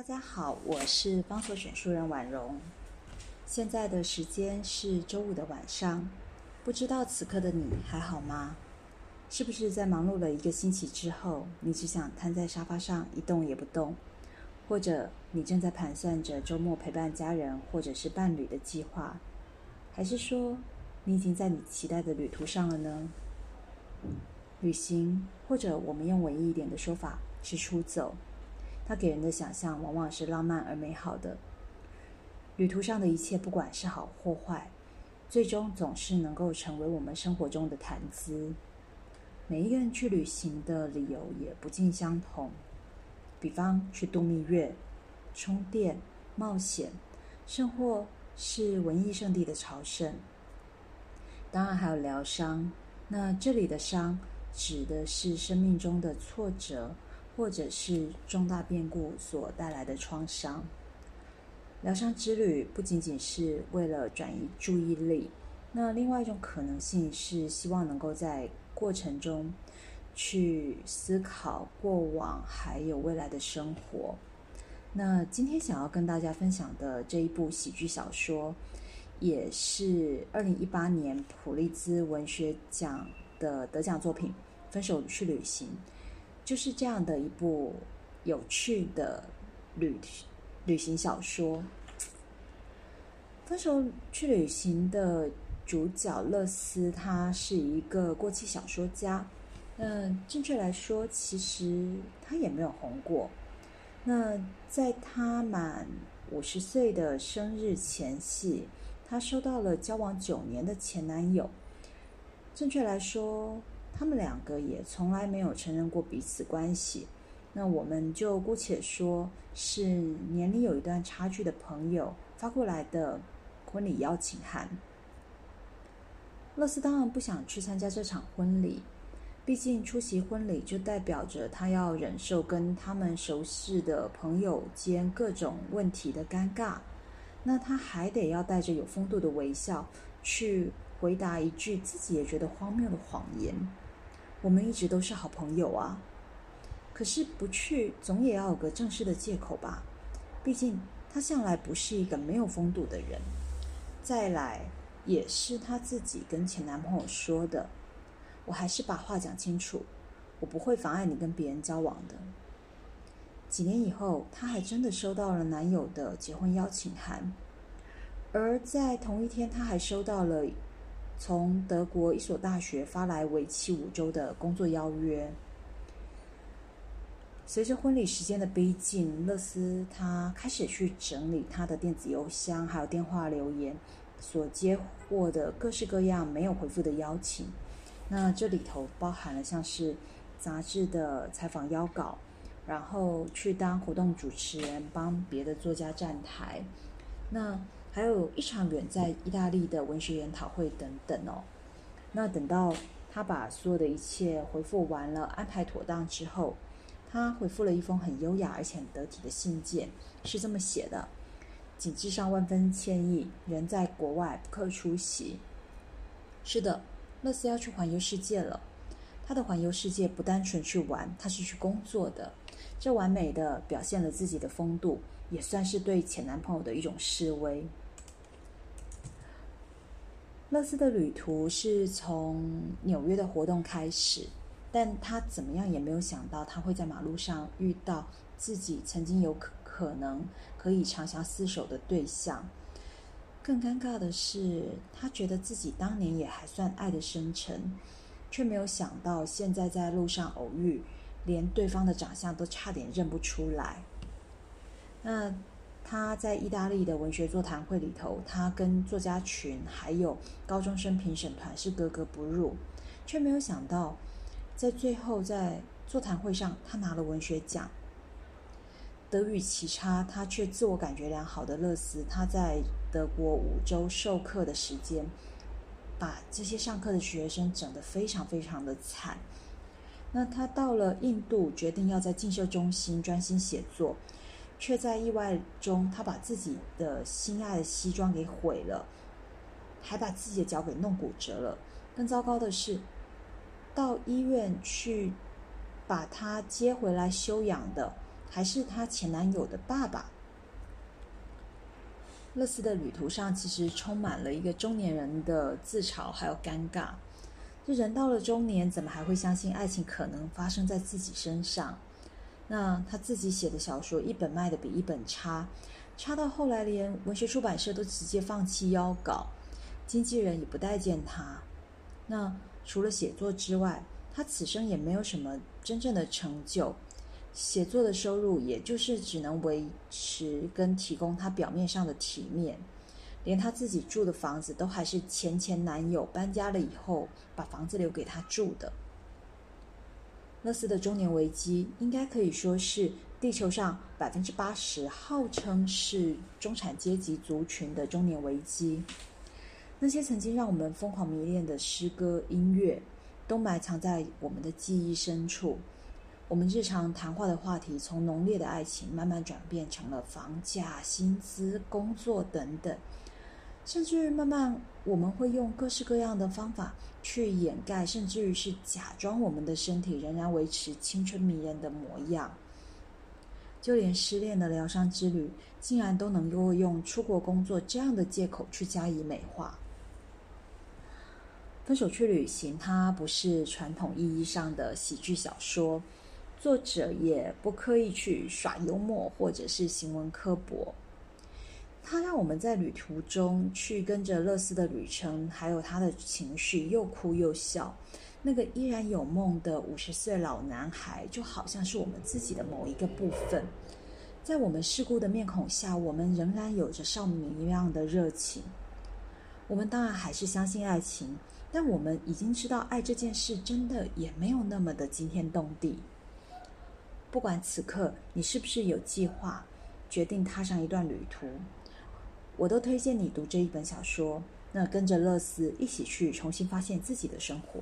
大家好，我是方所选书人婉容。现在的时间是周五的晚上，不知道此刻的你还好吗？是不是在忙碌了一个星期之后，你只想瘫在沙发上一动也不动？或者你正在盘算着周末陪伴家人或者是伴侣的计划？还是说你已经在你期待的旅途上了呢？旅行，或者我们用文艺一点的说法是出走。它给人的想象往往是浪漫而美好的。旅途上的一切，不管是好或坏，最终总是能够成为我们生活中的谈资。每一个人去旅行的理由也不尽相同。比方去度蜜月、充电、冒险，甚或是文艺圣地的朝圣。当然还有疗伤。那这里的伤，指的是生命中的挫折。或者是重大变故所带来的创伤。疗伤之旅不仅仅是为了转移注意力，那另外一种可能性是希望能够在过程中去思考过往还有未来的生活。那今天想要跟大家分享的这一部喜剧小说，也是二零一八年普利兹文学奖的得奖作品《分手去旅行》。就是这样的一部有趣的旅旅行小说，《分手去旅行》的主角乐斯，他是一个过气小说家。那正确来说，其实他也没有红过。那在他满五十岁的生日前夕，他收到了交往九年的前男友。正确来说。他们两个也从来没有承认过彼此关系，那我们就姑且说是年龄有一段差距的朋友发过来的婚礼邀请函。乐斯当然不想去参加这场婚礼，毕竟出席婚礼就代表着他要忍受跟他们熟识的朋友间各种问题的尴尬，那他还得要带着有风度的微笑去。回答一句自己也觉得荒谬的谎言。我们一直都是好朋友啊，可是不去总也要有个正式的借口吧？毕竟他向来不是一个没有风度的人。再来，也是他自己跟前男朋友说的。我还是把话讲清楚，我不会妨碍你跟别人交往的。几年以后，她还真的收到了男友的结婚邀请函，而在同一天，她还收到了。从德国一所大学发来为期五周的工作邀约。随着婚礼时间的逼近，乐斯他开始去整理他的电子邮箱，还有电话留言所接获的各式各样没有回复的邀请。那这里头包含了像是杂志的采访邀稿，然后去当活动主持人，帮别的作家站台。那还有一场远在意大利的文学研讨会等等哦。那等到他把所有的一切回复完了、安排妥当之后，他回复了一封很优雅而且很得体的信件，是这么写的：“谨致上万分歉意，人在国外不可出席。”是的，乐斯要去环游世界了。他的环游世界不单纯去玩，他是去工作的。这完美的表现了自己的风度，也算是对前男朋友的一种示威。乐斯的旅途是从纽约的活动开始，但他怎么样也没有想到，他会在马路上遇到自己曾经有可可能可以长相厮守的对象。更尴尬的是，他觉得自己当年也还算爱的深沉，却没有想到现在在路上偶遇，连对方的长相都差点认不出来。那。他在意大利的文学座谈会里头，他跟作家群还有高中生评审团是格格不入，却没有想到，在最后在座谈会上，他拿了文学奖。德语奇差，他却自我感觉良好的乐斯，他在德国五周授课的时间，把这些上课的学生整得非常非常的惨。那他到了印度，决定要在进修中心专心写作。却在意外中，他把自己的心爱的西装给毁了，还把自己的脚给弄骨折了。更糟糕的是，到医院去把他接回来休养的，还是她前男友的爸爸？乐斯的旅途上其实充满了一个中年人的自嘲，还有尴尬。这人到了中年，怎么还会相信爱情可能发生在自己身上？那他自己写的小说一本卖的比一本差，差到后来连文学出版社都直接放弃邀稿，经纪人也不待见他。那除了写作之外，他此生也没有什么真正的成就，写作的收入也就是只能维持跟提供他表面上的体面。连他自己住的房子都还是前前男友搬家了以后把房子留给他住的。勒斯的中年危机应该可以说是地球上百分之八十号称是中产阶级族群的中年危机。那些曾经让我们疯狂迷恋的诗歌、音乐，都埋藏在我们的记忆深处。我们日常谈话的话题，从浓烈的爱情慢慢转变成了房价、薪资、工作等等。甚至慢慢，我们会用各式各样的方法去掩盖，甚至于是假装我们的身体仍然维持青春迷人的模样。就连失恋的疗伤之旅，竟然都能够用出国工作这样的借口去加以美化。分手去旅行，它不是传统意义上的喜剧小说，作者也不刻意去耍幽默或者是行文刻薄。他让我们在旅途中去跟着乐斯的旅程，还有他的情绪，又哭又笑。那个依然有梦的五十岁老男孩，就好像是我们自己的某一个部分。在我们世故的面孔下，我们仍然有着少年一样的热情。我们当然还是相信爱情，但我们已经知道，爱这件事真的也没有那么的惊天动地。不管此刻你是不是有计划，决定踏上一段旅途。我都推荐你读这一本小说那跟着乐思一起去重新发现自己的生活。